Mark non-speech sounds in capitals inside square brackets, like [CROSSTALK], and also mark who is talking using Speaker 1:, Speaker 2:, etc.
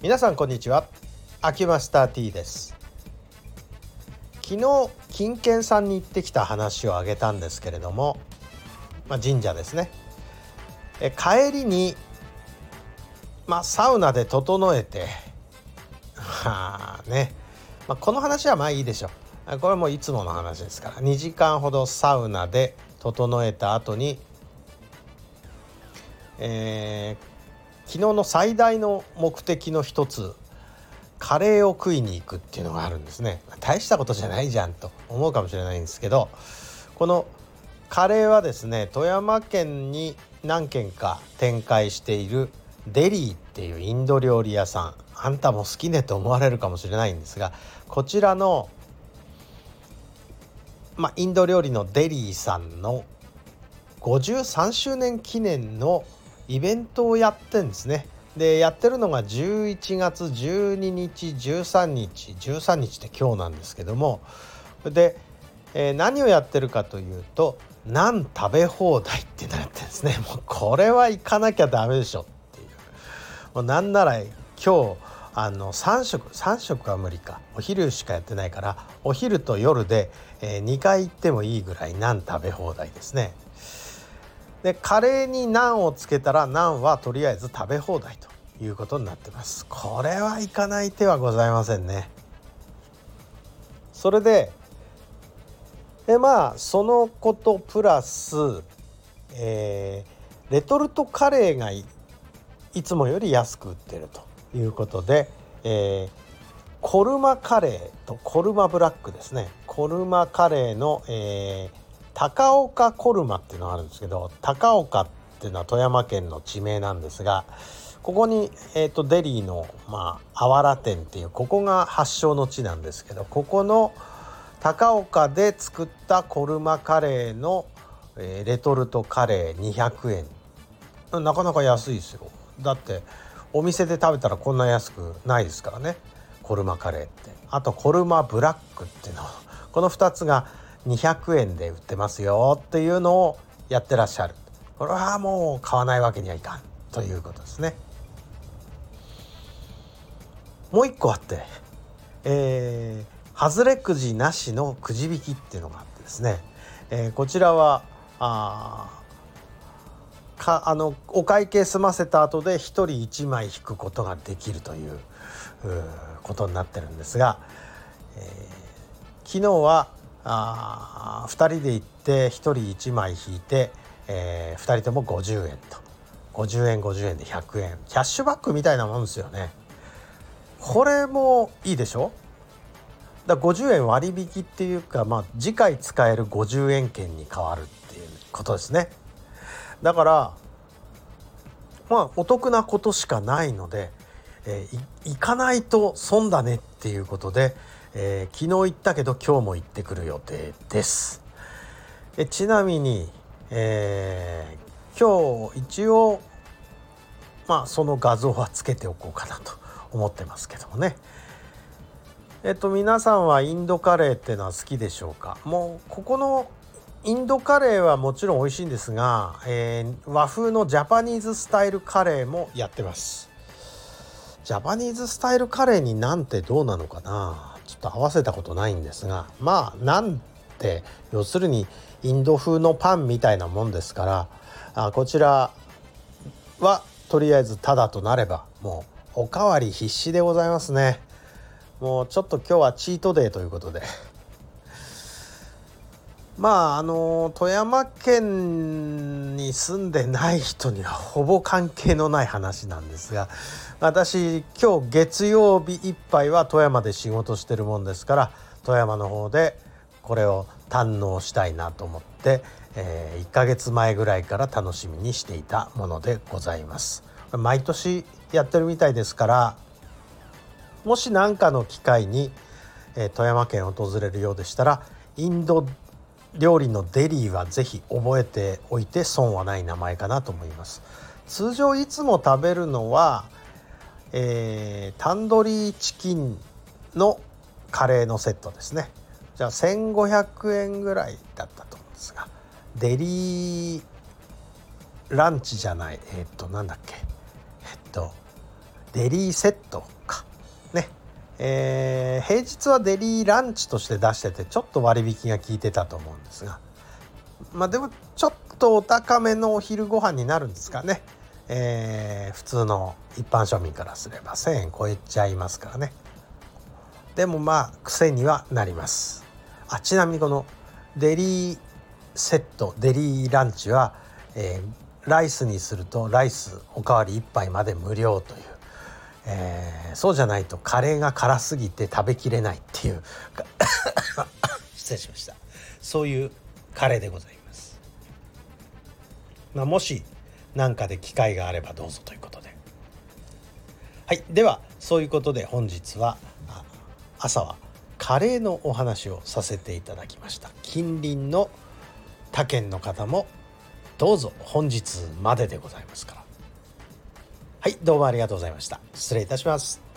Speaker 1: 皆さんこんにちは。秋マスター T です。昨日金券さんに行ってきた話をあげたんですけれども、まあ、神社ですね。え帰りにまあサウナで整えてまあね、まあ、この話はまあいいでしょう。これはもういつもの話ですから。2時間ほどサウナで整えた後に、えー、昨日の最大の目的の一つカレーを食いに行くっていうのがあるんですね。大したことじゃないじゃんと思うかもしれないんですけどこのカレーはですね富山県に何軒か展開しているデリーっていうインド料理屋さん。あんたも好きねと思われるかもしれないんですがこちらの、まあ、インド料理のデリーさんの53周年記念のイベントをやってんですね。でやってるのが11月12日13日13日って今日なんですけども。で、えー、何をやってるかというと何食べ放題ってなってんですね。もうこれは行かなきゃダメでしょっていう。もうなんなら今日あの3食3食は無理か。お昼しかやってないからお昼と夜で、えー、2回行ってもいいぐらいナン食べ放題ですね。でカレーにナンをつけたらナンはとりあえず食べ放題ということになってます。これはいかない手はございませんね。それででまあそのことプラス、えー、レトルトカレーがいつもより安く売ってるということで、えー、コルマカレーとコルマブラックですね。コルマカレーの、えー、高岡コルマっていうのがあるんですけど高岡っていうのは富山県の地名なんですがここに、えーと、デリーの、まあ、あわら店っていうここが発祥の地なんですけどここの高岡で作ったコルマカレーの、えー、レトルトカレー200円。なかなか安いですよ。だってお店で食べたらこんな安くないですからね。コルマカレーって。あとコルマブラックっていうの。この2つが200円で売ってますよっていうのをやってらっしゃる。これはもう買わないわけにはいかんということですね。もう一個あって、えー、外れくじなしのくじ引きっていうのがあってですね、えー、こちらはあかあのお会計済ませた後で1人1枚引くことができるということになってるんですが、えー、昨日はあ2人で行って1人1枚引いて、えー、2人とも50円と。50円50円で100円。キャッシュバックみたいなもんですよね。これもいいでしょ？だ50円割引っていうか、まあ、次回使える50円券に変わるっていうことですね。だからまあお得なことしかないので、えー、行かないと損だねっていうことで、えー、昨日行ったけど今日も行ってくる予定です。えちなみに、えー、今日一応まあその画像はつけておこうかなと思ってますけどもね。えっと皆さんはインドカレーっていうのは好きでしょうか？もうここのインドカレーはもちろん美味しいんですが、えー、和風のジャパニーズスタイルカレーもやってますジャパニーズスタイルカレーになんてどうなのかな？ちょっと合わせたことないんですがまあなんて要するにインド風のパンみたいなもんですからあこちらはとりあえずただとなればもうおかわり必至でございますね。もうちょっと今日はチートデーということで。まああの富山県に住んでない人にはほぼ関係のない話なんですが私今日月曜日いっぱいは富山で仕事してるもんですから富山の方でこれを堪能したいなと思って、えー、1ヶ月前ぐらいから楽しみにしていたものでございます。毎年やってるみたいですからもし何かの機会に、えー、富山県を訪れるようでしたらインド料理のデリーはぜひ覚えておいて損はない名前かなと思います。通常いつも食べるのは、えー、タンドリーチキンのカレーのセットですね。じゃあ1500円ぐらいだったと思うんですがデリーランチじゃないえー、っとなんだっけ。えっとデリーセットか。えー、平日はデリーランチとして出しててちょっと割引が効いてたと思うんですが。まあでもちょっとお高めのお昼ご飯になるんですかね、えー、普通の一般庶民からすれば1,000円超えちゃいますからね。でもまあ癖にはなります。あちなみにこのデリーセットデリーランチは、えー、ライスにするとライスおかわり1杯まで無料という、えー、そうじゃないとカレーが辛すぎて食べきれないっていう [LAUGHS] 失礼しましたそういうカレーでございます。まあ、もし何かで機会があればどうぞということで。はい、ではそういうことで本日は朝はカレーのお話をさせていただきました近隣の他県の方もどうぞ本日まででございますからはいどうもありがとうございました。失礼いたします。